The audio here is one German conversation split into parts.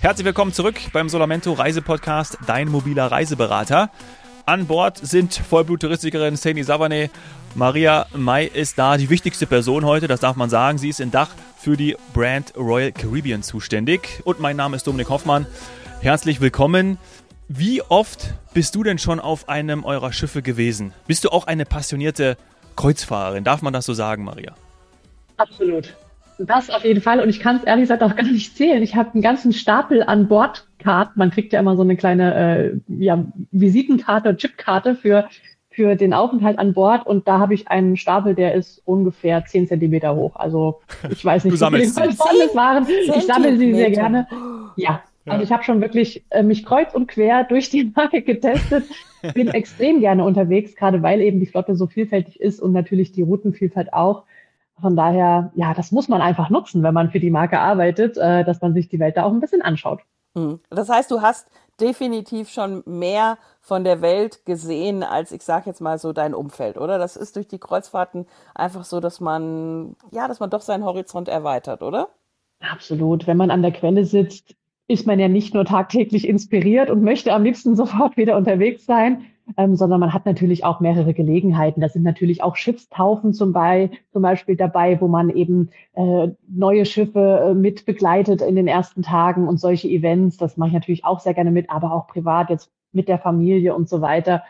Herzlich willkommen zurück beim Solamento Reisepodcast, dein mobiler Reiseberater. An Bord sind Vollblut-Touristikerin Sani Savane. Maria May ist da, die wichtigste Person heute, das darf man sagen. Sie ist in Dach für die Brand Royal Caribbean zuständig. Und mein Name ist Dominik Hoffmann. Herzlich willkommen. Wie oft bist du denn schon auf einem eurer Schiffe gewesen? Bist du auch eine passionierte Kreuzfahrerin? Darf man das so sagen, Maria? Absolut. Das auf jeden Fall. Und ich kann es ehrlich gesagt auch gar nicht zählen. Ich habe einen ganzen Stapel an Bordkarten. Man kriegt ja immer so eine kleine äh, ja, Visitenkarte, Chipkarte für, für den Aufenthalt an Bord. Und da habe ich einen Stapel, der ist ungefähr zehn Zentimeter hoch. Also ich weiß nicht, wie viele es waren. Ich sammle sie sehr gerne. Ja, also ich habe schon wirklich äh, mich kreuz und quer durch die Marke getestet. Bin extrem gerne unterwegs, gerade weil eben die Flotte so vielfältig ist und natürlich die Routenvielfalt auch. Von daher, ja, das muss man einfach nutzen, wenn man für die Marke arbeitet, äh, dass man sich die Welt da auch ein bisschen anschaut. Hm. Das heißt, du hast definitiv schon mehr von der Welt gesehen als ich sage jetzt mal so dein Umfeld, oder? Das ist durch die Kreuzfahrten einfach so, dass man ja, dass man doch seinen Horizont erweitert, oder? Absolut. Wenn man an der Quelle sitzt, ist man ja nicht nur tagtäglich inspiriert und möchte am liebsten sofort wieder unterwegs sein, ähm, sondern man hat natürlich auch mehrere Gelegenheiten. Da sind natürlich auch Schiffstaufen zum, Be zum Beispiel dabei, wo man eben äh, neue Schiffe äh, mit begleitet in den ersten Tagen und solche Events. Das mache ich natürlich auch sehr gerne mit, aber auch privat jetzt mit der Familie und so weiter.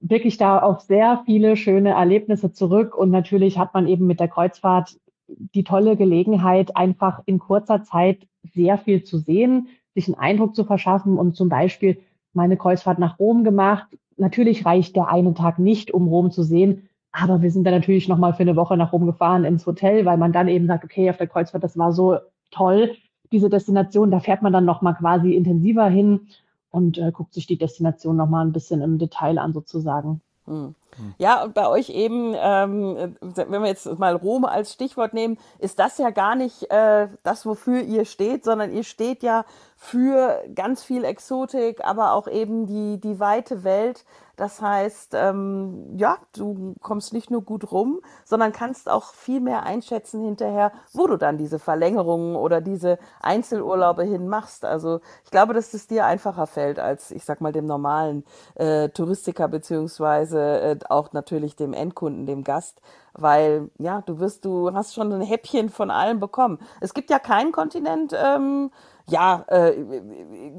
Wirklich da auf sehr viele schöne Erlebnisse zurück und natürlich hat man eben mit der Kreuzfahrt die tolle Gelegenheit, einfach in kurzer Zeit sehr viel zu sehen, sich einen Eindruck zu verschaffen und zum Beispiel meine Kreuzfahrt nach Rom gemacht, natürlich reicht der eine Tag nicht, um Rom zu sehen. Aber wir sind dann natürlich nochmal für eine Woche nach Rom gefahren ins Hotel, weil man dann eben sagt, okay, auf der Kreuzfahrt, das war so toll, diese Destination, da fährt man dann nochmal quasi intensiver hin und äh, guckt sich die Destination nochmal ein bisschen im Detail an sozusagen. Hm. Ja, und bei euch eben, ähm, wenn wir jetzt mal Rom als Stichwort nehmen, ist das ja gar nicht äh, das, wofür ihr steht, sondern ihr steht ja für ganz viel Exotik, aber auch eben die, die weite Welt. Das heißt, ähm, ja, du kommst nicht nur gut rum, sondern kannst auch viel mehr einschätzen hinterher, wo du dann diese Verlängerungen oder diese Einzelurlaube hin machst. Also ich glaube, dass es dir einfacher fällt als, ich sag mal, dem normalen äh, Touristiker beziehungsweise äh, auch natürlich dem Endkunden, dem Gast, weil ja, du wirst, du hast schon ein Häppchen von allem bekommen. Es gibt ja keinen Kontinent, ähm, ja, äh,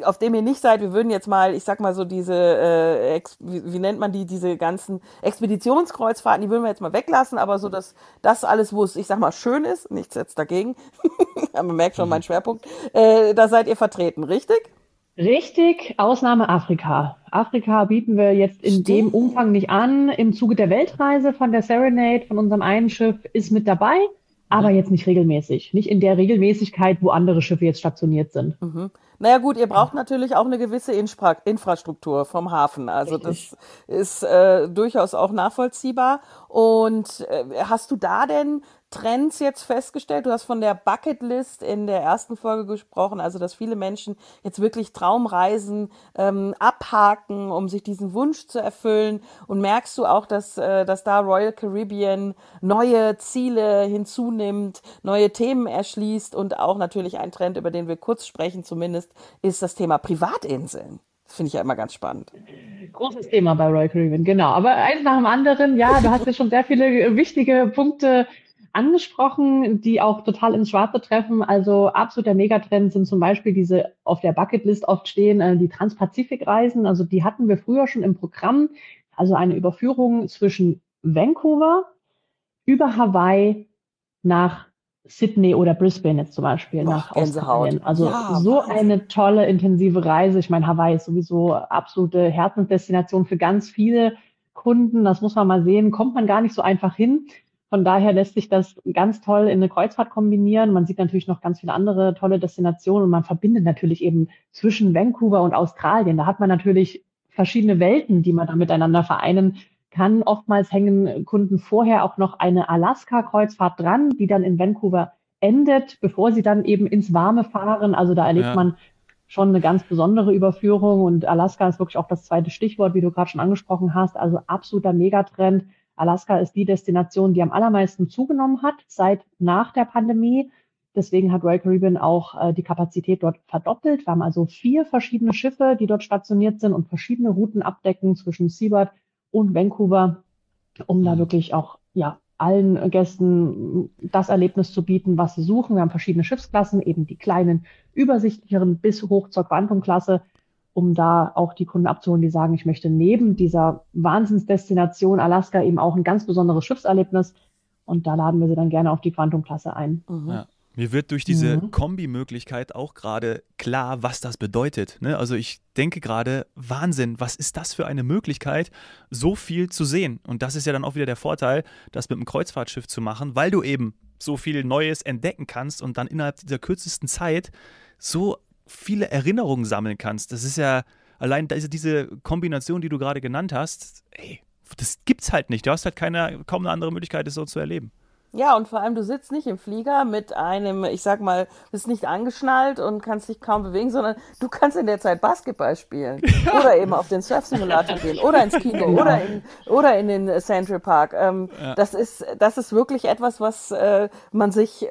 auf dem ihr nicht seid, wir würden jetzt mal, ich sag mal so diese, äh, Ex, wie, wie, nennt man die, diese ganzen Expeditionskreuzfahrten, die würden wir jetzt mal weglassen, aber so, dass das alles, wo es, ich sag mal, schön ist, nichts jetzt dagegen, man merkt schon meinen Schwerpunkt, äh, da seid ihr vertreten, richtig? Richtig, Ausnahme Afrika. Afrika bieten wir jetzt in Stimmt. dem Umfang nicht an. Im Zuge der Weltreise von der Serenade, von unserem einen Schiff, ist mit dabei aber jetzt nicht regelmäßig. Nicht in der Regelmäßigkeit, wo andere Schiffe jetzt stationiert sind. Mhm. Naja gut, ihr braucht natürlich auch eine gewisse Infra Infrastruktur vom Hafen. Also Richtig. das ist äh, durchaus auch nachvollziehbar. Und äh, hast du da denn Trends jetzt festgestellt? Du hast von der Bucketlist in der ersten Folge gesprochen, also dass viele Menschen jetzt wirklich Traumreisen ähm, abhaken, um sich diesen Wunsch zu erfüllen. Und merkst du auch, dass, äh, dass da Royal Caribbean neue Ziele hinzunimmt, neue Themen erschließt und auch natürlich ein Trend, über den wir kurz sprechen zumindest, ist das Thema Privatinseln. Das finde ich ja immer ganz spannend. Großes Thema bei Royal Caribbean, genau. Aber eins nach dem anderen, ja, du hast ja schon sehr viele wichtige Punkte angesprochen, die auch total ins Schwarze treffen. Also absoluter Megatrend sind zum Beispiel diese auf der Bucketlist oft stehen, äh, die Transpazifikreisen. Also die hatten wir früher schon im Programm. Also eine Überführung zwischen Vancouver über Hawaii nach Sydney oder Brisbane jetzt zum Beispiel Boah, nach Australien. Also ja, so Wahnsinn. eine tolle, intensive Reise. Ich meine, Hawaii ist sowieso absolute Herzensdestination für ganz viele Kunden. Das muss man mal sehen. Kommt man gar nicht so einfach hin. Von daher lässt sich das ganz toll in eine Kreuzfahrt kombinieren. Man sieht natürlich noch ganz viele andere tolle Destinationen und man verbindet natürlich eben zwischen Vancouver und Australien. Da hat man natürlich verschiedene Welten, die man da miteinander vereinen kann. Oftmals hängen Kunden vorher auch noch eine Alaska-Kreuzfahrt dran, die dann in Vancouver endet, bevor sie dann eben ins Warme fahren. Also da erlebt ja. man schon eine ganz besondere Überführung und Alaska ist wirklich auch das zweite Stichwort, wie du gerade schon angesprochen hast. Also absoluter Megatrend. Alaska ist die Destination, die am allermeisten zugenommen hat seit nach der Pandemie. Deswegen hat Royal Caribbean auch äh, die Kapazität dort verdoppelt. Wir haben also vier verschiedene Schiffe, die dort stationiert sind und verschiedene Routen abdecken zwischen Seabird und Vancouver, um da mhm. wirklich auch ja, allen Gästen das Erlebnis zu bieten, was sie suchen. Wir haben verschiedene Schiffsklassen, eben die kleinen, übersichtlicheren bis hoch zur Quantum-Klasse, um da auch die Kunden abzuholen, die sagen, ich möchte neben dieser Wahnsinnsdestination Alaska eben auch ein ganz besonderes Schiffserlebnis. Und da laden wir sie dann gerne auf die Quantum-Klasse ein. Mhm. Ja. Mir wird durch diese mhm. Kombi-Möglichkeit auch gerade klar, was das bedeutet. Ne? Also ich denke gerade, Wahnsinn, was ist das für eine Möglichkeit, so viel zu sehen? Und das ist ja dann auch wieder der Vorteil, das mit einem Kreuzfahrtschiff zu machen, weil du eben so viel Neues entdecken kannst und dann innerhalb dieser kürzesten Zeit so viele Erinnerungen sammeln kannst. Das ist ja allein diese Kombination, die du gerade genannt hast, ey, das gibt's halt nicht. Du hast halt keine, kaum eine andere Möglichkeit, das so zu erleben. Ja, und vor allem, du sitzt nicht im Flieger mit einem, ich sag mal, bist nicht angeschnallt und kannst dich kaum bewegen, sondern du kannst in der Zeit Basketball spielen. Oder eben auf den Surf-Simulator gehen oder ins Kino ja. oder, in, oder in den Central Park. Ähm, ja. das, ist, das ist wirklich etwas, was äh, man sich äh,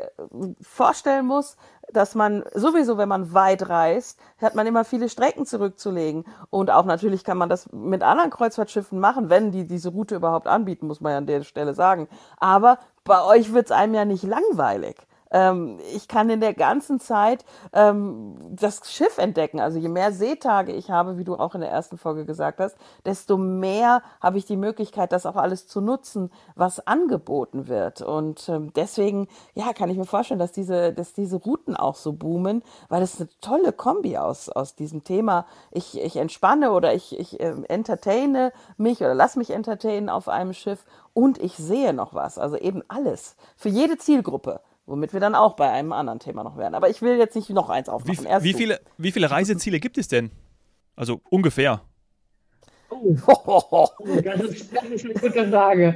vorstellen muss, dass man sowieso, wenn man weit reist, hat man immer viele Strecken zurückzulegen. Und auch natürlich kann man das mit anderen Kreuzfahrtschiffen machen, wenn die diese Route überhaupt anbieten, muss man ja an der Stelle sagen. Aber bei euch wird's einem ja nicht langweilig. Ähm, ich kann in der ganzen Zeit ähm, das Schiff entdecken. Also je mehr Seetage ich habe, wie du auch in der ersten Folge gesagt hast, desto mehr habe ich die Möglichkeit, das auch alles zu nutzen, was angeboten wird. Und ähm, deswegen, ja, kann ich mir vorstellen, dass diese, dass diese Routen auch so boomen, weil es eine tolle Kombi aus, aus diesem Thema. Ich, ich entspanne oder ich, ich äh, entertaine mich oder lass mich entertainen auf einem Schiff und ich sehe noch was. Also eben alles. Für jede Zielgruppe. Womit wir dann auch bei einem anderen Thema noch werden. Aber ich will jetzt nicht noch eins aufmachen. Wie, wie viele, wie viele Reiseziele gibt es denn? Also ungefähr. Oh, das, ist, das ist eine gute Frage.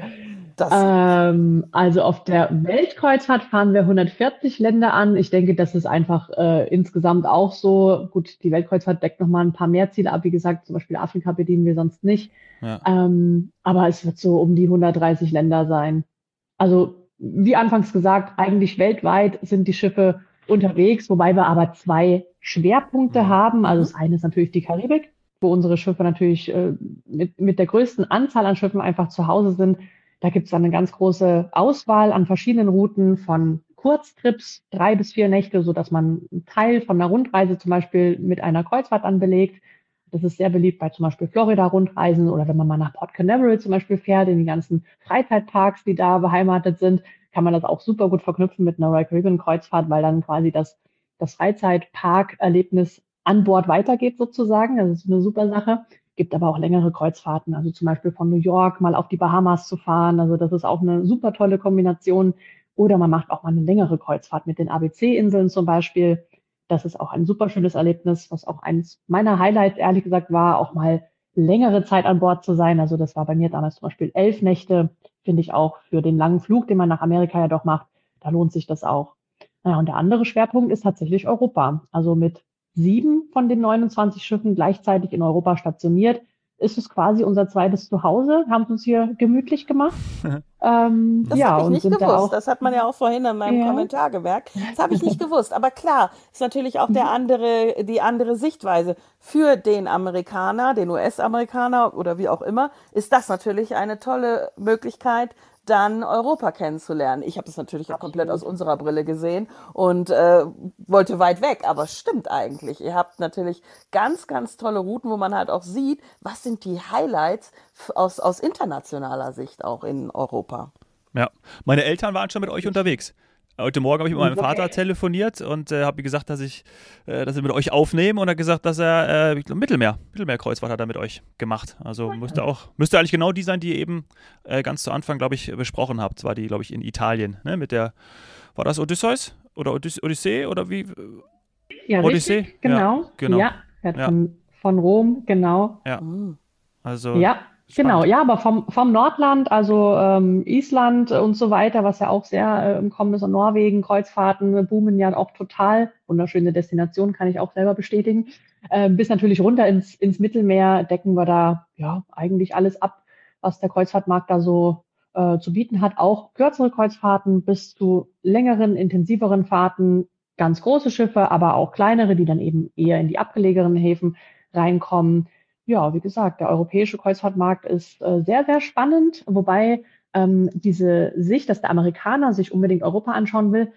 Ähm, also auf der Weltkreuzfahrt fahren wir 140 Länder an. Ich denke, das ist einfach äh, insgesamt auch so. Gut, die Weltkreuzfahrt deckt nochmal ein paar mehr Ziele ab. Wie gesagt, zum Beispiel Afrika bedienen wir sonst nicht. Ja. Ähm, aber es wird so um die 130 Länder sein. Also wie anfangs gesagt, eigentlich weltweit sind die Schiffe unterwegs, wobei wir aber zwei Schwerpunkte mhm. haben. Also das eine ist natürlich die Karibik, wo unsere Schiffe natürlich äh, mit, mit der größten Anzahl an Schiffen einfach zu Hause sind. Da gibt es dann eine ganz große Auswahl an verschiedenen Routen von Kurztrips, drei bis vier Nächte, so dass man einen Teil von einer Rundreise zum Beispiel mit einer Kreuzfahrt anbelegt. Das ist sehr beliebt bei zum Beispiel Florida-Rundreisen oder wenn man mal nach Port Canaveral zum Beispiel fährt, in die ganzen Freizeitparks, die da beheimatet sind, kann man das auch super gut verknüpfen mit einer Royal Caribbean Kreuzfahrt, weil dann quasi das, das Freizeitpark-Erlebnis an Bord weitergeht sozusagen. Das ist eine super Sache. Gibt aber auch längere Kreuzfahrten, also zum Beispiel von New York mal auf die Bahamas zu fahren. Also das ist auch eine super tolle Kombination. Oder man macht auch mal eine längere Kreuzfahrt mit den ABC-Inseln zum Beispiel. Das ist auch ein super schönes Erlebnis, was auch eines meiner Highlights, ehrlich gesagt, war, auch mal längere Zeit an Bord zu sein. Also das war bei mir damals zum Beispiel elf Nächte, finde ich auch für den langen Flug, den man nach Amerika ja doch macht, da lohnt sich das auch. Naja, und der andere Schwerpunkt ist tatsächlich Europa. Also mit sieben von den 29 Schiffen gleichzeitig in Europa stationiert, ist es quasi unser zweites Zuhause, haben uns hier gemütlich gemacht. ähm, das ja, habe ich nicht gewusst. Das hat man ja auch vorhin in meinem ja. Kommentar gemerkt. Das habe ich nicht gewusst. Aber klar, ist natürlich auch der andere, die andere Sichtweise. Für den Amerikaner, den US-Amerikaner oder wie auch immer, ist das natürlich eine tolle Möglichkeit, dann Europa kennenzulernen. Ich habe das natürlich auch komplett aus unserer Brille gesehen und äh, wollte weit weg, aber stimmt eigentlich. Ihr habt natürlich ganz, ganz tolle Routen, wo man halt auch sieht, was sind die Highlights aus, aus internationaler Sicht auch in Europa. Ja, meine Eltern waren schon mit euch unterwegs. Heute Morgen habe ich mit meinem Vater telefoniert und äh, habe gesagt, dass ich, äh, dass wir mit euch aufnehmen und er hat gesagt, dass er äh, Mittelmeer, Mittelmeerkreuzfahrt hat er mit euch gemacht. Also müsste auch, müsste eigentlich genau die sein, die ihr eben äh, ganz zu Anfang, glaube ich, besprochen habt. War die, glaube ich, in Italien, ne? Mit der, war das Odysseus oder Odyssee oder wie? Ja, Odyssee? Richtig, genau. Ja, genau. Ja, ja. Von, von Rom, genau. Ja. Also. Ja, Genau, ja, aber vom, vom Nordland, also ähm, Island und so weiter, was ja auch sehr äh, im Kommen ist, und Norwegen, Kreuzfahrten boomen ja auch total. Wunderschöne Destination, kann ich auch selber bestätigen. Äh, bis natürlich runter ins, ins Mittelmeer decken wir da ja eigentlich alles ab, was der Kreuzfahrtmarkt da so äh, zu bieten hat, auch kürzere Kreuzfahrten bis zu längeren, intensiveren Fahrten, ganz große Schiffe, aber auch kleinere, die dann eben eher in die abgelegenen Häfen reinkommen. Ja, wie gesagt, der europäische Kreuzfahrtmarkt ist äh, sehr, sehr spannend, wobei ähm, diese Sicht, dass der Amerikaner sich unbedingt Europa anschauen will,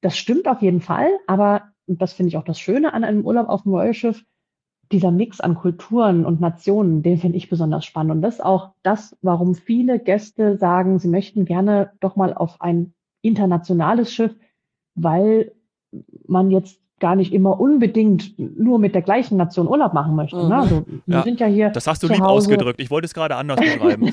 das stimmt auf jeden Fall, aber das finde ich auch das Schöne an einem Urlaub auf dem Royal Schiff, dieser Mix an Kulturen und Nationen, den finde ich besonders spannend. Und das ist auch das, warum viele Gäste sagen, sie möchten gerne doch mal auf ein internationales Schiff, weil man jetzt gar nicht immer unbedingt nur mit der gleichen Nation Urlaub machen möchte. Ne? Mhm. Ne? Also, wir ja, sind ja hier. Das hast du lieb Hause. ausgedrückt. Ich wollte es gerade anders beschreiben.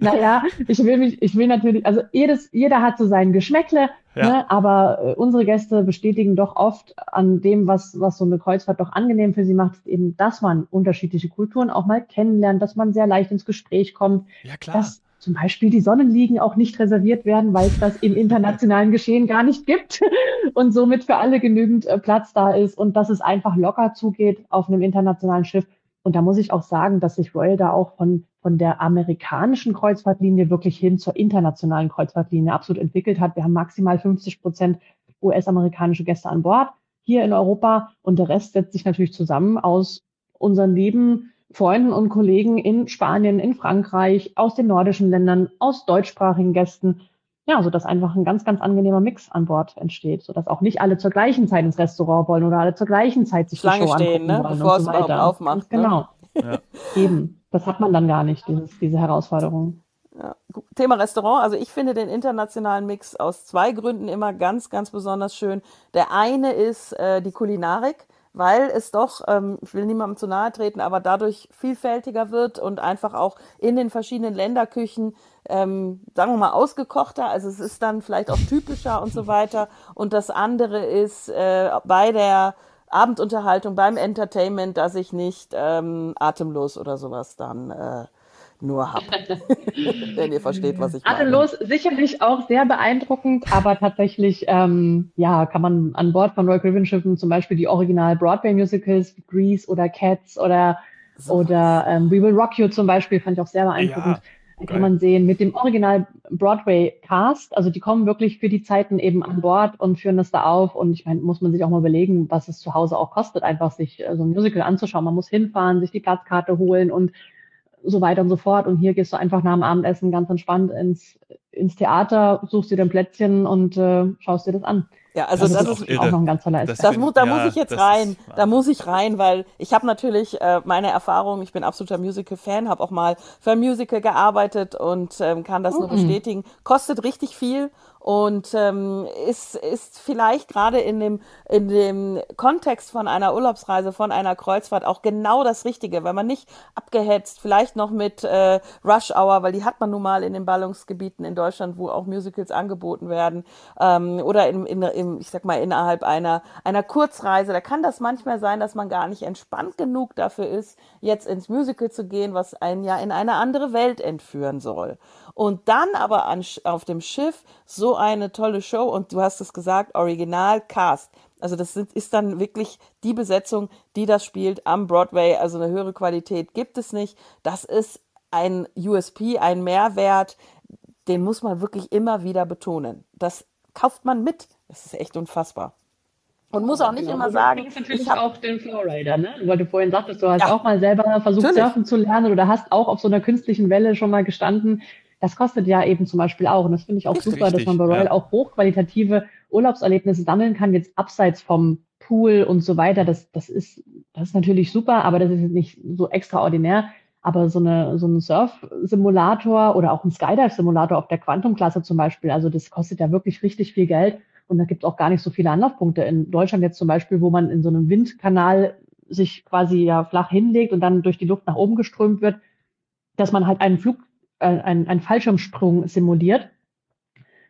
naja, ich will mich, ich will natürlich, also jedes, jeder hat so sein Geschmäckle, ja. ne? aber äh, unsere Gäste bestätigen doch oft an dem, was, was so eine Kreuzfahrt doch angenehm für sie macht, ist eben, dass man unterschiedliche Kulturen auch mal kennenlernt, dass man sehr leicht ins Gespräch kommt. Ja, klar. Dass, zum Beispiel die Sonnenliegen auch nicht reserviert werden, weil es das im internationalen Geschehen gar nicht gibt und somit für alle genügend äh, Platz da ist und dass es einfach locker zugeht auf einem internationalen Schiff. Und da muss ich auch sagen, dass sich Royal da auch von, von der amerikanischen Kreuzfahrtlinie wirklich hin zur internationalen Kreuzfahrtlinie absolut entwickelt hat. Wir haben maximal 50 Prozent US-amerikanische Gäste an Bord hier in Europa und der Rest setzt sich natürlich zusammen aus unseren lieben Freunden und Kollegen in Spanien, in Frankreich, aus den nordischen Ländern, aus deutschsprachigen Gästen. Ja, so dass einfach ein ganz, ganz angenehmer Mix an Bord entsteht, so dass auch nicht alle zur gleichen Zeit ins Restaurant wollen oder alle zur gleichen Zeit sich Schlange die Show stehen, ne? bevor es so überhaupt aufmacht. Genau. Ne? Ja. Eben. Das hat man dann gar nicht, dieses, diese Herausforderung. Ja. Thema Restaurant. Also ich finde den internationalen Mix aus zwei Gründen immer ganz, ganz besonders schön. Der eine ist äh, die Kulinarik weil es doch, ähm, ich will niemandem zu nahe treten, aber dadurch vielfältiger wird und einfach auch in den verschiedenen Länderküchen, ähm, sagen wir mal, ausgekochter. Also es ist dann vielleicht auch typischer und so weiter. Und das andere ist äh, bei der Abendunterhaltung, beim Entertainment, dass ich nicht ähm, atemlos oder sowas dann äh, nur habe. Wenn ihr versteht, was ich meine. Atemlos, sicherlich auch sehr beeindruckend, aber tatsächlich, ähm, ja, kann man an Bord von Royal Caribbean Schiffen zum Beispiel die Original Broadway Musicals wie Grease oder Cats oder, so oder ähm, We Will Rock You zum Beispiel, fand ich auch sehr beeindruckend. Ja. Da kann man sehen, mit dem Original Broadway Cast, also die kommen wirklich für die Zeiten eben an Bord und führen das da auf. Und ich meine, muss man sich auch mal überlegen, was es zu Hause auch kostet, einfach sich äh, so ein Musical anzuschauen. Man muss hinfahren, sich die Platzkarte holen und so weiter und so fort. Und hier gehst du einfach nach dem Abendessen ganz entspannt ins, ins Theater, suchst dir dein Plätzchen und äh, schaust dir das an. Ja, also das, das ist, ist auch noch ein ganz toller Aspekt. Das, muss, da ja, muss ich jetzt rein. Da muss ich rein, weil ich habe natürlich äh, meine Erfahrung, ich bin absoluter Musical-Fan, habe auch mal für ein Musical gearbeitet und ähm, kann das -mm. nur bestätigen. Kostet richtig viel und ähm, ist, ist vielleicht gerade in dem, in dem Kontext von einer Urlaubsreise, von einer Kreuzfahrt auch genau das Richtige, weil man nicht abgehetzt, vielleicht noch mit äh, Rush Hour, weil die hat man nun mal in den Ballungsgebieten in Deutschland, wo auch Musicals angeboten werden, ähm, oder in, in, in, ich sag mal, innerhalb einer, einer Kurzreise. Da kann das manchmal sein, dass man gar nicht entspannt genug dafür ist, jetzt ins Musical zu gehen, was einen ja in eine andere Welt entführen soll. Und dann aber an, auf dem Schiff so eine tolle Show und du hast es gesagt, Original Cast. Also das sind, ist dann wirklich die Besetzung, die das spielt am Broadway. Also eine höhere Qualität gibt es nicht. Das ist ein USP, ein Mehrwert, den muss man wirklich immer wieder betonen. Das kauft man mit. Das ist echt unfassbar. Und muss auch nicht genau. immer sagen. Du natürlich hab, auch den Flowrider, ne? Weil du vorhin sagtest, du hast ja, auch mal selber versucht, natürlich. surfen zu lernen oder hast auch auf so einer künstlichen Welle schon mal gestanden. Das kostet ja eben zum Beispiel auch. Und das finde ich auch ist super, richtig, dass man bei Royal ja. auch hochqualitative Urlaubserlebnisse sammeln kann, jetzt abseits vom Pool und so weiter. Das, das ist, das ist natürlich super, aber das ist nicht so extraordinär. Aber so eine, so ein Surf-Simulator oder auch ein Skydive-Simulator auf der Quantum-Klasse zum Beispiel, also das kostet ja wirklich richtig viel Geld. Und da gibt es auch gar nicht so viele Anlaufpunkte. In Deutschland jetzt zum Beispiel, wo man in so einem Windkanal sich quasi ja flach hinlegt und dann durch die Luft nach oben geströmt wird, dass man halt einen Flug äh, ein, ein Fallschirmsprung simuliert.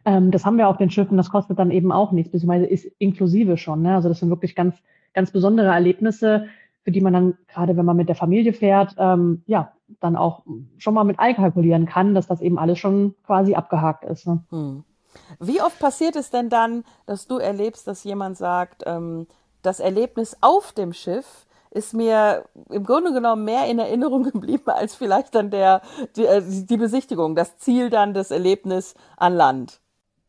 Ähm, das haben wir auf den Schiffen, das kostet dann eben auch nichts, beziehungsweise ist inklusive schon. Ne? Also das sind wirklich ganz, ganz besondere Erlebnisse, für die man dann, gerade wenn man mit der Familie fährt, ähm, ja, dann auch schon mal mit einkalkulieren kann, dass das eben alles schon quasi abgehakt ist. Ne? Hm. Wie oft passiert es denn dann, dass du erlebst, dass jemand sagt, ähm, das Erlebnis auf dem Schiff ist mir im Grunde genommen mehr in Erinnerung geblieben als vielleicht dann der, die, äh, die Besichtigung, das Ziel dann des Erlebnis an Land.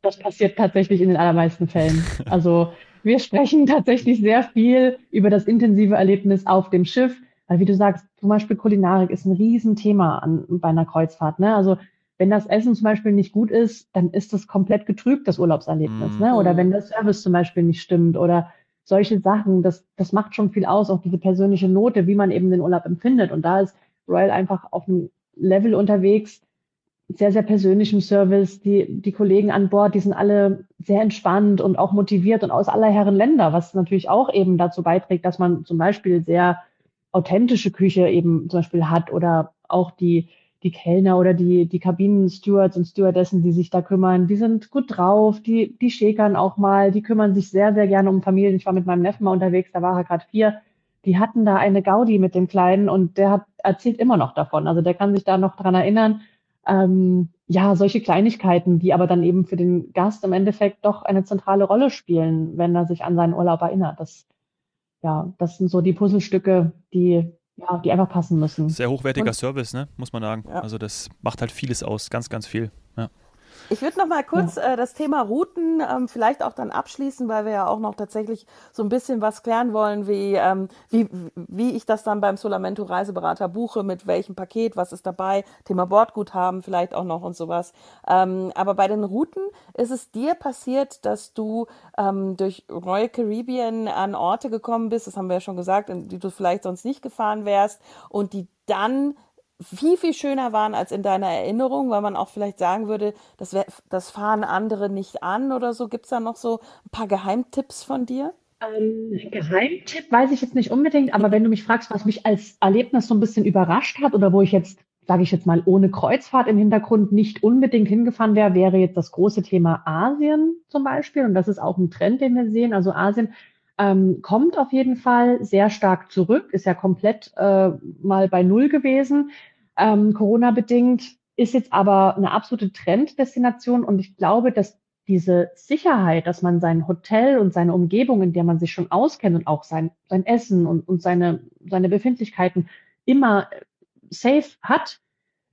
Das passiert tatsächlich in den allermeisten Fällen. Also wir sprechen tatsächlich sehr viel über das intensive Erlebnis auf dem Schiff, weil wie du sagst, zum Beispiel Kulinarik ist ein Riesenthema an, bei einer Kreuzfahrt. Ne? Also wenn das Essen zum Beispiel nicht gut ist, dann ist das komplett getrübt, das Urlaubserlebnis. Mhm. Ne? Oder wenn der Service zum Beispiel nicht stimmt oder solche Sachen, das, das macht schon viel aus, auch diese persönliche Note, wie man eben den Urlaub empfindet. Und da ist Royal einfach auf einem Level unterwegs, sehr, sehr persönlichem Service. Die, die Kollegen an Bord, die sind alle sehr entspannt und auch motiviert und aus aller Herren Länder, was natürlich auch eben dazu beiträgt, dass man zum Beispiel sehr authentische Küche eben zum Beispiel hat oder auch die, die Kellner oder die, die Kabinenstewards und Stewardessen, die sich da kümmern, die sind gut drauf, die, die schäkern auch mal, die kümmern sich sehr, sehr gerne um Familien. Ich war mit meinem Neffen mal unterwegs, da war er gerade vier. Die hatten da eine Gaudi mit dem Kleinen und der hat erzählt immer noch davon. Also der kann sich da noch dran erinnern. Ähm, ja, solche Kleinigkeiten, die aber dann eben für den Gast im Endeffekt doch eine zentrale Rolle spielen, wenn er sich an seinen Urlaub erinnert. Das, ja, das sind so die Puzzlestücke, die ja, die einfach passen müssen. Sehr hochwertiger Und, Service, ne? muss man sagen. Ja. Also das macht halt vieles aus, ganz, ganz viel. Ja. Ich würde noch mal kurz äh, das Thema Routen ähm, vielleicht auch dann abschließen, weil wir ja auch noch tatsächlich so ein bisschen was klären wollen, wie, ähm, wie, wie ich das dann beim Solamento Reiseberater buche, mit welchem Paket, was ist dabei, Thema Bordguthaben vielleicht auch noch und sowas. Ähm, aber bei den Routen ist es dir passiert, dass du ähm, durch Royal Caribbean an Orte gekommen bist, das haben wir ja schon gesagt, in die du vielleicht sonst nicht gefahren wärst und die dann viel, viel schöner waren als in deiner Erinnerung, weil man auch vielleicht sagen würde, das, wär, das fahren andere nicht an oder so. Gibt es da noch so ein paar Geheimtipps von dir? Ähm, Geheimtipp weiß ich jetzt nicht unbedingt, aber wenn du mich fragst, was mich als Erlebnis so ein bisschen überrascht hat oder wo ich jetzt, sage ich jetzt mal, ohne Kreuzfahrt im Hintergrund nicht unbedingt hingefahren wäre, wäre jetzt das große Thema Asien zum Beispiel. Und das ist auch ein Trend, den wir sehen. Also Asien ähm, kommt auf jeden Fall sehr stark zurück, ist ja komplett äh, mal bei Null gewesen ähm, Corona-bedingt, ist jetzt aber eine absolute Trenddestination und ich glaube, dass diese Sicherheit, dass man sein Hotel und seine Umgebung, in der man sich schon auskennt und auch sein, sein Essen und, und seine, seine Befindlichkeiten immer safe hat,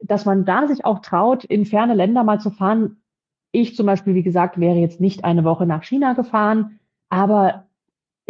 dass man da sich auch traut, in ferne Länder mal zu fahren. Ich zum Beispiel, wie gesagt, wäre jetzt nicht eine Woche nach China gefahren, aber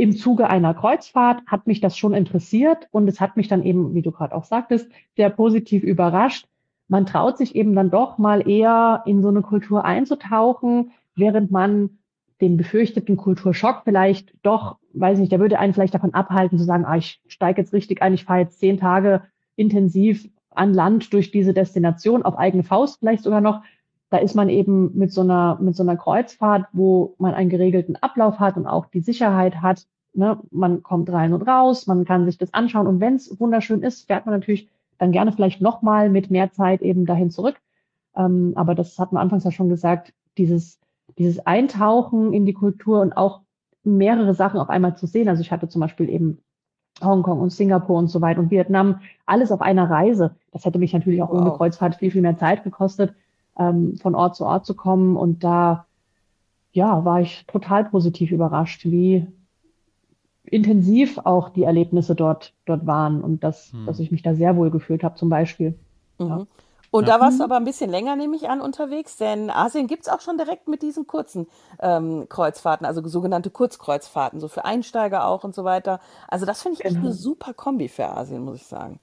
im Zuge einer Kreuzfahrt hat mich das schon interessiert und es hat mich dann eben, wie du gerade auch sagtest, sehr positiv überrascht. Man traut sich eben dann doch mal eher in so eine Kultur einzutauchen, während man den befürchteten Kulturschock vielleicht doch, weiß nicht, der würde einen vielleicht davon abhalten zu sagen, ah, ich steige jetzt richtig ein, ich fahre jetzt zehn Tage intensiv an Land durch diese Destination auf eigene Faust vielleicht sogar noch. Da ist man eben mit so einer, mit so einer Kreuzfahrt, wo man einen geregelten Ablauf hat und auch die Sicherheit hat. Ne? Man kommt rein und raus, man kann sich das anschauen. Und wenn es wunderschön ist, fährt man natürlich dann gerne vielleicht nochmal mit mehr Zeit eben dahin zurück. Ähm, aber das hat man anfangs ja schon gesagt, dieses, dieses Eintauchen in die Kultur und auch mehrere Sachen auf einmal zu sehen. Also ich hatte zum Beispiel eben Hongkong und Singapur und so weiter und Vietnam, alles auf einer Reise. Das hätte mich natürlich auch wow. ohne Kreuzfahrt viel, viel mehr Zeit gekostet ähm, von Ort zu Ort zu kommen. Und da, ja, war ich total positiv überrascht, wie intensiv auch die Erlebnisse dort, dort waren und dass, hm. dass ich mich da sehr wohl gefühlt habe, zum Beispiel. Mhm. Ja. Und ja. da warst du aber ein bisschen länger, nehme ich an, unterwegs, denn Asien gibt es auch schon direkt mit diesen kurzen ähm, Kreuzfahrten, also sogenannte Kurzkreuzfahrten, so für Einsteiger auch und so weiter. Also das finde ich genau. echt eine super Kombi für Asien, muss ich sagen.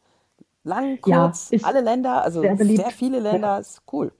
Lang, kurz, ja, alle Länder, also sehr, sehr viele Länder, ja. ist cool.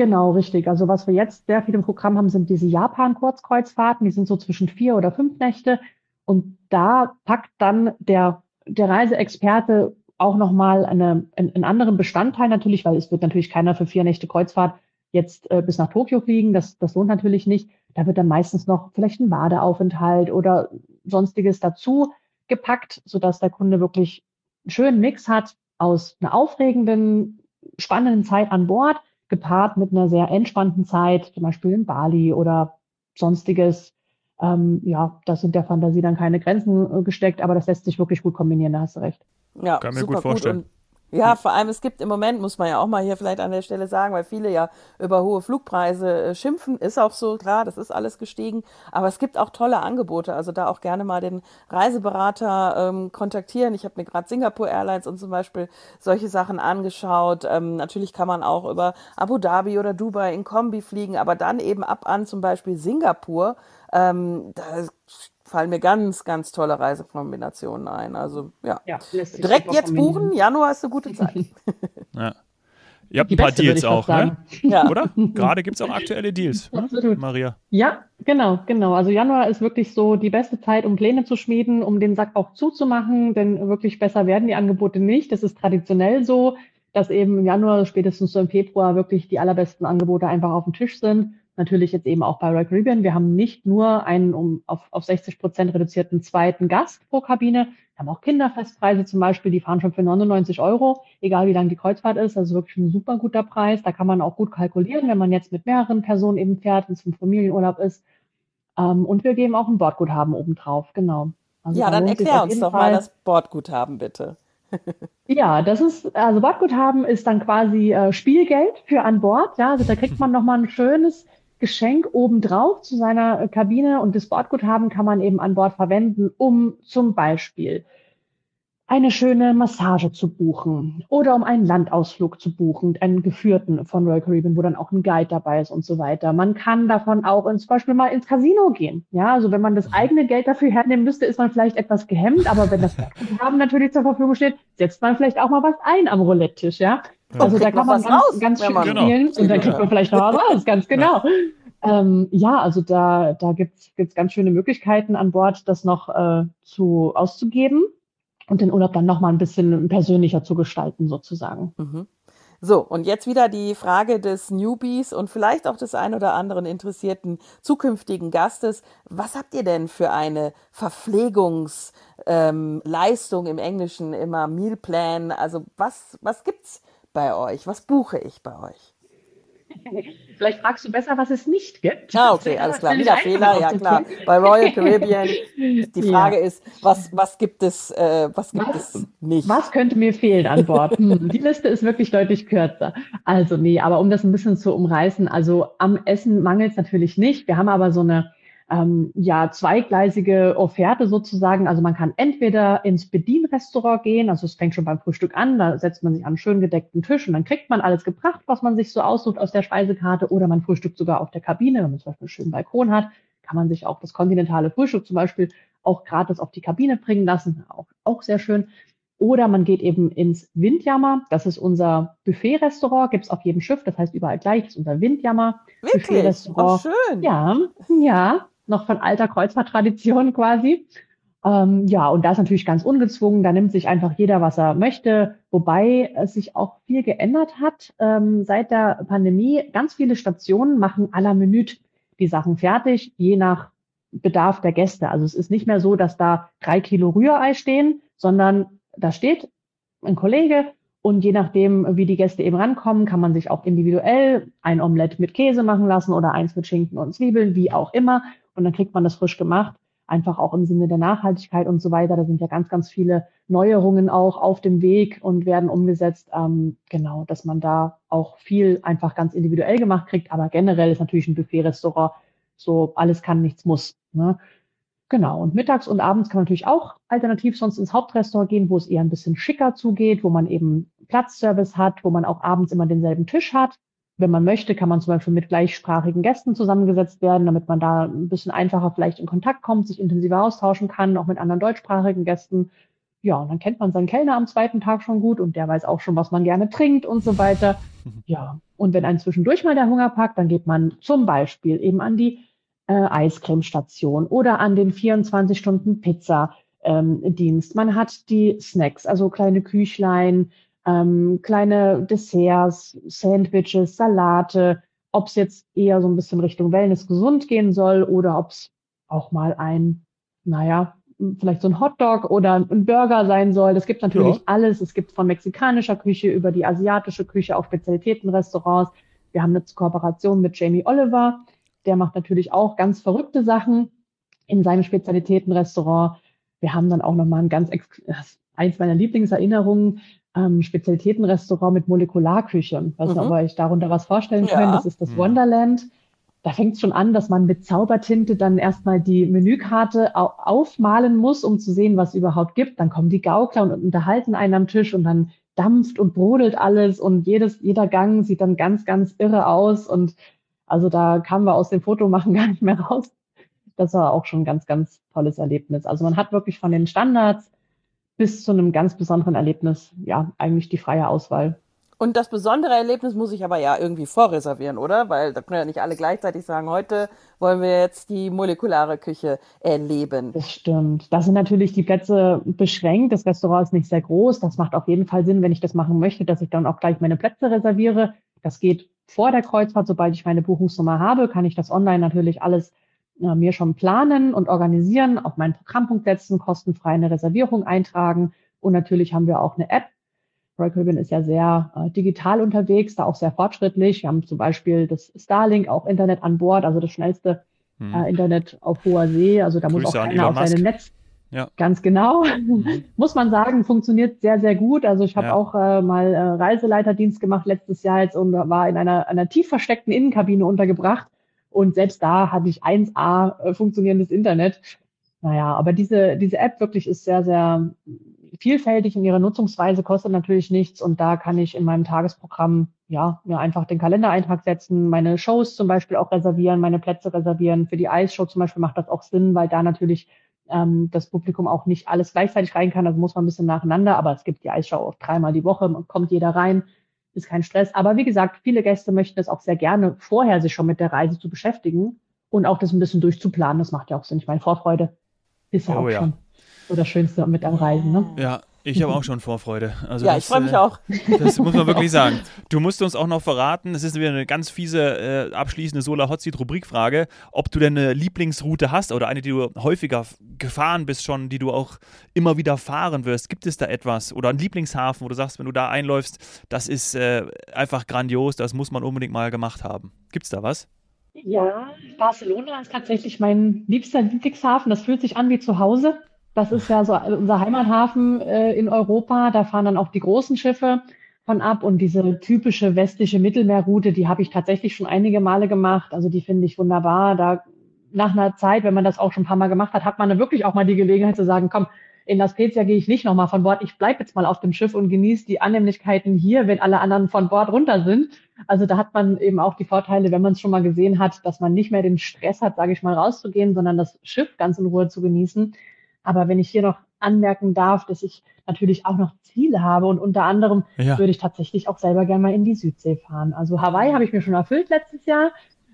Genau, richtig. Also was wir jetzt sehr viel im Programm haben, sind diese Japan-Kurzkreuzfahrten. Die sind so zwischen vier oder fünf Nächte. Und da packt dann der, der Reiseexperte auch nochmal eine, einen, anderen Bestandteil natürlich, weil es wird natürlich keiner für vier Nächte Kreuzfahrt jetzt äh, bis nach Tokio fliegen. Das, das lohnt natürlich nicht. Da wird dann meistens noch vielleicht ein Badeaufenthalt oder sonstiges dazu gepackt, sodass der Kunde wirklich einen schönen Mix hat aus einer aufregenden, spannenden Zeit an Bord gepaart mit einer sehr entspannten Zeit, zum Beispiel in Bali oder sonstiges. Ähm, ja, das sind der Fantasie dann keine Grenzen äh, gesteckt, aber das lässt sich wirklich gut kombinieren, da hast du recht. Ja, Kann mir gut vorstellen. Gut Ja, vor allem es gibt im Moment, muss man ja auch mal hier vielleicht an der Stelle sagen, weil viele ja über hohe Flugpreise äh, schimpfen, ist auch so, klar, das ist alles gestiegen, aber es gibt auch tolle Angebote, also da auch gerne mal den Reiseberater ähm, kontaktieren. Ich habe mir gerade Singapore Airlines und zum Beispiel solche Sachen angeschaut. Ähm, natürlich kann man auch über Abu Dhabi oder Dubai in Kombi fliegen, aber dann eben ab an zum Beispiel Singapur. Ähm, da fallen mir ganz, ganz tolle Reisekombinationen ein. Also ja, ja direkt jetzt buchen. Januar ist eine gute Zeit. ja. Ihr habt ein paar beste, Deals auch, ne? Ja. Oder? Gerade gibt es auch aktuelle Deals, ne? Maria. Ja, genau, genau. Also Januar ist wirklich so die beste Zeit, um Pläne zu schmieden, um den Sack auch zuzumachen, denn wirklich besser werden die Angebote nicht. Das ist traditionell so, dass eben im Januar, spätestens so im Februar, wirklich die allerbesten Angebote einfach auf dem Tisch sind natürlich jetzt eben auch bei Royal Caribbean. Wir haben nicht nur einen um, auf, auf 60 Prozent reduzierten zweiten Gast pro Kabine. Wir haben auch Kinderfestpreise zum Beispiel, die fahren schon für 99 Euro, egal wie lang die Kreuzfahrt ist. Also wirklich ein super guter Preis. Da kann man auch gut kalkulieren, wenn man jetzt mit mehreren Personen eben fährt, wenn es ein Familienurlaub ist. Ähm, und wir geben auch ein Bordguthaben obendrauf, genau. Also ja, dann erklär uns doch mal das Bordguthaben bitte. Ja, das ist, also Bordguthaben ist dann quasi äh, Spielgeld für an Bord. Ja, also da kriegt man nochmal ein schönes Geschenk obendrauf zu seiner äh, Kabine und das Bordguthaben kann man eben an Bord verwenden, um zum Beispiel eine schöne Massage zu buchen oder um einen Landausflug zu buchen, einen geführten von Royal Caribbean, wo dann auch ein Guide dabei ist und so weiter. Man kann davon auch ins, zum Beispiel mal ins Casino gehen. Ja, also wenn man das eigene Geld dafür hernehmen müsste, ist man vielleicht etwas gehemmt, aber wenn das Guthaben natürlich zur Verfügung steht, setzt man vielleicht auch mal was ein am Roulette-Tisch, ja. Also da kann man ganz, raus, ganz schön genau. spielen und dann kriegt man vielleicht noch was raus, ganz genau. Ähm, ja, also da, da gibt's gibt's ganz schöne Möglichkeiten an Bord, das noch äh, zu auszugeben und den Urlaub dann nochmal ein bisschen persönlicher zu gestalten, sozusagen. Mhm. So, und jetzt wieder die Frage des Newbies und vielleicht auch des ein oder anderen interessierten zukünftigen Gastes. Was habt ihr denn für eine Verpflegungsleistung ähm, im Englischen immer Mealplan? Also was, was gibt's bei euch? Was buche ich bei euch? Vielleicht fragst du besser, was es nicht gibt. Ah, okay, alles klar. Wieder Fehler, ja klar. Bei Royal Caribbean. Die Frage ja. ist, was, was gibt es, äh, was gibt was, es nicht? Was könnte mir fehlen an Bord? Hm, die Liste ist wirklich deutlich kürzer. Also nee, aber um das ein bisschen zu umreißen, also am Essen mangelt es natürlich nicht. Wir haben aber so eine ähm, ja zweigleisige Offerte sozusagen. Also man kann entweder ins Bedienrestaurant gehen, also es fängt schon beim Frühstück an, da setzt man sich an einen schön gedeckten Tisch und dann kriegt man alles gebracht, was man sich so aussucht aus der Speisekarte oder man frühstückt sogar auf der Kabine, wenn man zum Beispiel einen schönen Balkon hat, kann man sich auch das kontinentale Frühstück zum Beispiel auch gratis auf die Kabine bringen lassen, auch, auch sehr schön. Oder man geht eben ins Windjammer. Das ist unser Buffet-Restaurant, gibt es auf jedem Schiff, das heißt überall gleich, das ist unser Windjammer. Wirklich? Oh, schön. Ja, ja noch von alter Kreuzfahrttradition quasi. Ähm, ja, und da ist natürlich ganz ungezwungen, da nimmt sich einfach jeder, was er möchte, wobei es sich auch viel geändert hat. Ähm, seit der Pandemie, ganz viele Stationen machen à la Minute die Sachen fertig, je nach Bedarf der Gäste. Also es ist nicht mehr so, dass da drei Kilo Rührei stehen, sondern da steht ein Kollege und je nachdem, wie die Gäste eben rankommen, kann man sich auch individuell ein Omelett mit Käse machen lassen oder eins mit Schinken und Zwiebeln, wie auch immer und dann kriegt man das frisch gemacht, einfach auch im Sinne der Nachhaltigkeit und so weiter. Da sind ja ganz, ganz viele Neuerungen auch auf dem Weg und werden umgesetzt. Ähm, genau, dass man da auch viel einfach ganz individuell gemacht kriegt, aber generell ist natürlich ein Buffet-Restaurant so alles kann, nichts muss. Ne? Genau. Und mittags und abends kann man natürlich auch alternativ sonst ins Hauptrestaurant gehen, wo es eher ein bisschen schicker zugeht, wo man eben Platzservice hat, wo man auch abends immer denselben Tisch hat. Wenn man möchte, kann man zum Beispiel mit gleichsprachigen Gästen zusammengesetzt werden, damit man da ein bisschen einfacher vielleicht in Kontakt kommt, sich intensiver austauschen kann, auch mit anderen deutschsprachigen Gästen. Ja, und dann kennt man seinen Kellner am zweiten Tag schon gut und der weiß auch schon, was man gerne trinkt und so weiter. Ja, und wenn einen zwischendurch mal der Hunger packt, dann geht man zum Beispiel eben an die äh, Eiscremestation oder an den 24 Stunden Pizza ähm, Dienst. Man hat die Snacks, also kleine Küchlein, ähm, kleine Desserts, Sandwiches, Salate, ob es jetzt eher so ein bisschen Richtung Wellness gesund gehen soll oder ob es auch mal ein, naja, vielleicht so ein Hotdog oder ein Burger sein soll. Das gibt natürlich ja. alles. Es gibt von mexikanischer Küche über die asiatische Küche auch Spezialitätenrestaurants. Wir haben eine Kooperation mit Jamie Oliver. Der macht natürlich auch ganz verrückte Sachen in seinem Spezialitätenrestaurant. Wir haben dann auch nochmal ein ganz, eins meiner Lieblingserinnerungen ähm, Spezialitätenrestaurant mit Molekularküche. Weiß mhm. ob ihr euch darunter was vorstellen ja. könnt. Das ist das mhm. Wonderland. Da fängt es schon an, dass man mit Zaubertinte dann erstmal die Menükarte au aufmalen muss, um zu sehen, was es überhaupt gibt. Dann kommen die Gaukler und unterhalten einen am Tisch und dann dampft und brodelt alles und jedes, jeder Gang sieht dann ganz, ganz irre aus. Und also da kamen wir aus dem Fotomachen gar nicht mehr raus. Das war auch schon ein ganz, ganz tolles Erlebnis. Also man hat wirklich von den Standards bis zu einem ganz besonderen Erlebnis, ja, eigentlich die freie Auswahl. Und das besondere Erlebnis muss ich aber ja irgendwie vorreservieren, oder? Weil da können ja nicht alle gleichzeitig sagen, heute wollen wir jetzt die molekulare Küche erleben. Das stimmt. Da sind natürlich die Plätze beschränkt. Das Restaurant ist nicht sehr groß. Das macht auf jeden Fall Sinn, wenn ich das machen möchte, dass ich dann auch gleich meine Plätze reserviere. Das geht vor der Kreuzfahrt. Sobald ich meine Buchungsnummer habe, kann ich das online natürlich alles äh, mir schon planen und organisieren, auf meinen Programmpunkt setzen, kostenfrei eine Reservierung eintragen. Und natürlich haben wir auch eine App. Royal Caribbean ist ja sehr äh, digital unterwegs, da auch sehr fortschrittlich. Wir haben zum Beispiel das Starlink, auch Internet an Bord, also das schnellste hm. äh, Internet auf hoher See. Also da Grüße muss auch keiner auf seinem Netz. Ja. Ganz genau. Mhm. muss man sagen, funktioniert sehr, sehr gut. Also ich habe ja. auch äh, mal äh, Reiseleiterdienst gemacht letztes Jahr jetzt und war in einer, einer tief versteckten Innenkabine untergebracht. Und selbst da hatte ich 1A äh, funktionierendes Internet. Naja, aber diese, diese App wirklich ist sehr, sehr vielfältig in ihrer Nutzungsweise, kostet natürlich nichts. Und da kann ich in meinem Tagesprogramm ja mir einfach den Kalendereintrag setzen, meine Shows zum Beispiel auch reservieren, meine Plätze reservieren. Für die Eisshow zum Beispiel macht das auch Sinn, weil da natürlich ähm, das Publikum auch nicht alles gleichzeitig rein kann. Also muss man ein bisschen nacheinander. Aber es gibt die Eisshow auch dreimal die Woche, kommt jeder rein ist kein Stress. Aber wie gesagt, viele Gäste möchten das auch sehr gerne vorher sich schon mit der Reise zu beschäftigen und auch das ein bisschen durchzuplanen. Das macht ja auch Sinn. Ich meine, Vorfreude ist ja oh, auch ja. schon so das Schönste mit am Reisen. Ne? Ja, ich habe auch schon Vorfreude. Also ja, das, ich freue mich äh, auch. Das muss man wirklich sagen. Du musst uns auch noch verraten, das ist wieder eine ganz fiese äh, abschließende Solar Hot Seat Rubrikfrage, ob du denn eine Lieblingsroute hast oder eine, die du häufiger gefahren bist schon, die du auch immer wieder fahren wirst. Gibt es da etwas oder einen Lieblingshafen, wo du sagst, wenn du da einläufst, das ist äh, einfach grandios, das muss man unbedingt mal gemacht haben. Gibt es da was? Ja, Barcelona ist tatsächlich mein liebster Lieblingshafen. Das fühlt sich an wie zu Hause. Das ist ja so unser Heimathafen äh, in Europa. Da fahren dann auch die großen Schiffe von ab. Und diese typische westliche Mittelmeerroute, die habe ich tatsächlich schon einige Male gemacht. Also die finde ich wunderbar. Da nach einer Zeit, wenn man das auch schon ein paar Mal gemacht hat, hat man dann wirklich auch mal die Gelegenheit zu sagen, komm, in La Spezia gehe ich nicht nochmal von Bord. Ich bleibe jetzt mal auf dem Schiff und genieße die Annehmlichkeiten hier, wenn alle anderen von Bord runter sind. Also da hat man eben auch die Vorteile, wenn man es schon mal gesehen hat, dass man nicht mehr den Stress hat, sage ich mal, rauszugehen, sondern das Schiff ganz in Ruhe zu genießen. Aber wenn ich hier noch anmerken darf, dass ich natürlich auch noch Ziele habe und unter anderem ja. würde ich tatsächlich auch selber gerne mal in die Südsee fahren. Also Hawaii habe ich mir schon erfüllt letztes Jahr,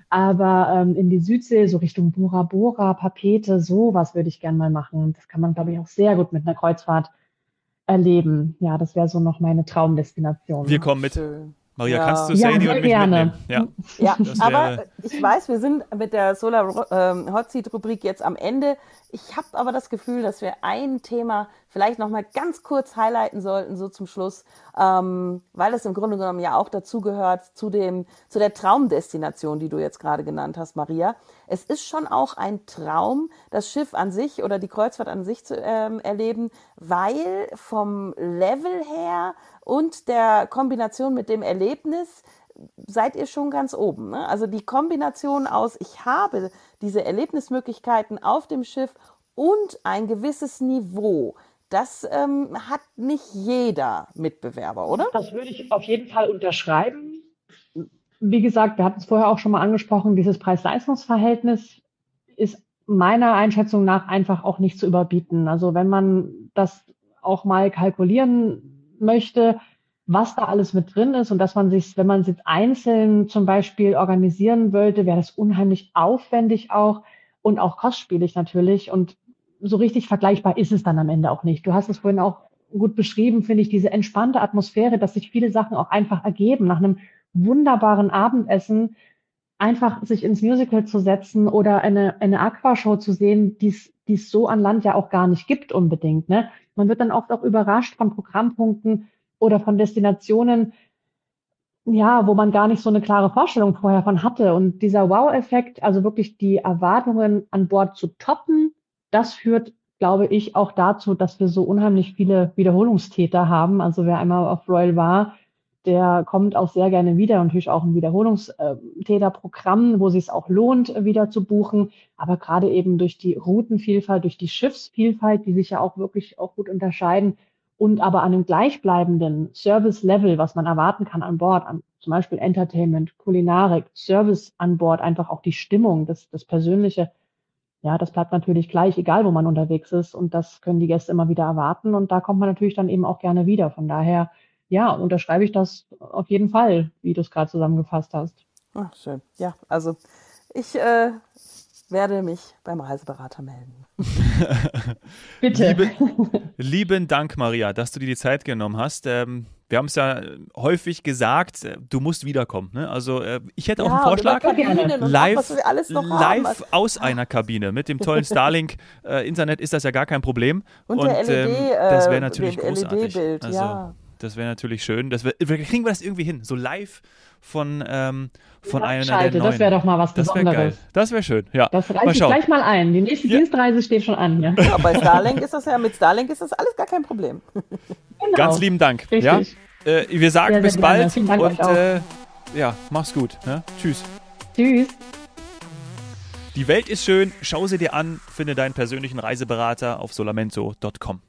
aber ähm, in die Südsee, so Richtung Bora Bora, Papete, sowas würde ich gerne mal machen. Das kann man, glaube ich, auch sehr gut mit einer Kreuzfahrt erleben. Ja, das wäre so noch meine Traumdestination. Wir kommen mit. Schön. Maria, ja. kannst du Sadie ja, und mich gerne. mitnehmen? Ja, ja aber ich weiß, wir sind mit der Solar ähm, Hot Seat Rubrik jetzt am Ende. Ich habe aber das Gefühl, dass wir ein Thema vielleicht noch mal ganz kurz highlighten sollten, so zum Schluss, ähm, weil es im Grunde genommen ja auch dazugehört zu dem zu der Traumdestination, die du jetzt gerade genannt hast, Maria. Es ist schon auch ein Traum, das Schiff an sich oder die Kreuzfahrt an sich zu ähm, erleben, weil vom Level her und der Kombination mit dem Erlebnis seid ihr schon ganz oben. Ne? Also die Kombination aus, ich habe diese Erlebnismöglichkeiten auf dem Schiff und ein gewisses Niveau. Das ähm, hat nicht jeder Mitbewerber, oder? Das würde ich auf jeden Fall unterschreiben. Wie gesagt, wir hatten es vorher auch schon mal angesprochen, dieses Preis-Leistungs-Verhältnis ist meiner Einschätzung nach einfach auch nicht zu überbieten. Also wenn man das auch mal kalkulieren möchte, was da alles mit drin ist und dass man sich, wenn man es jetzt einzeln zum Beispiel organisieren wollte, wäre das unheimlich aufwendig auch und auch kostspielig natürlich und so richtig vergleichbar ist es dann am Ende auch nicht. Du hast es vorhin auch gut beschrieben, finde ich, diese entspannte Atmosphäre, dass sich viele Sachen auch einfach ergeben. Nach einem wunderbaren Abendessen einfach sich ins Musical zu setzen oder eine, eine Aquashow zu sehen, die es so an Land ja auch gar nicht gibt unbedingt. Ne? Man wird dann oft auch überrascht von Programmpunkten oder von Destinationen, ja, wo man gar nicht so eine klare Vorstellung vorher von hatte. Und dieser Wow-Effekt, also wirklich die Erwartungen an Bord zu toppen, das führt glaube ich, auch dazu, dass wir so unheimlich viele Wiederholungstäter haben. Also wer einmal auf Royal war, der kommt auch sehr gerne wieder und natürlich auch ein Wiederholungstäterprogramm, wo sich es auch lohnt, wieder zu buchen. Aber gerade eben durch die Routenvielfalt, durch die Schiffsvielfalt, die sich ja auch wirklich auch gut unterscheiden und aber an einem gleichbleibenden Service-Level, was man erwarten kann an Bord, an zum Beispiel Entertainment, Kulinarik, Service an Bord, einfach auch die Stimmung, das, das Persönliche, ja, das bleibt natürlich gleich, egal wo man unterwegs ist. Und das können die Gäste immer wieder erwarten. Und da kommt man natürlich dann eben auch gerne wieder. Von daher ja, unterschreibe ich das auf jeden Fall, wie du es gerade zusammengefasst hast. Ach, schön. Ja, also ich äh, werde mich beim Reiseberater melden. Bitte. Liebe, lieben Dank, Maria, dass du dir die Zeit genommen hast. Ähm, wir haben es ja häufig gesagt, äh, du musst wiederkommen. Ne? Also äh, ich hätte ja, auch einen Vorschlag. Live, live aus einer Kabine. Mit dem tollen Starlink-Internet äh, ist das ja gar kein Problem. Und, Und LED, ähm, das wäre natürlich großartig. LED-Bild, also, ja. Das wäre natürlich schön. Das wär, kriegen wir das irgendwie hin. So live von, ähm, von ja, einer Schalte, der neuen. Das wäre doch mal was das Besonderes. Geil. Das wäre schön, ja. Das reiche ich gleich mal ein. Die nächste ja. Dienstreise steht schon an. Ja. ja. bei Starlink ist das ja, mit Starlink ist das alles gar kein Problem. Genau. Ganz lieben Dank. Richtig. Ja? Äh, wir sagen sehr, bis bald und äh, ja, mach's gut. Ja? Tschüss. Tschüss. Die Welt ist schön. Schau sie dir an. Finde deinen persönlichen Reiseberater auf solamento.com.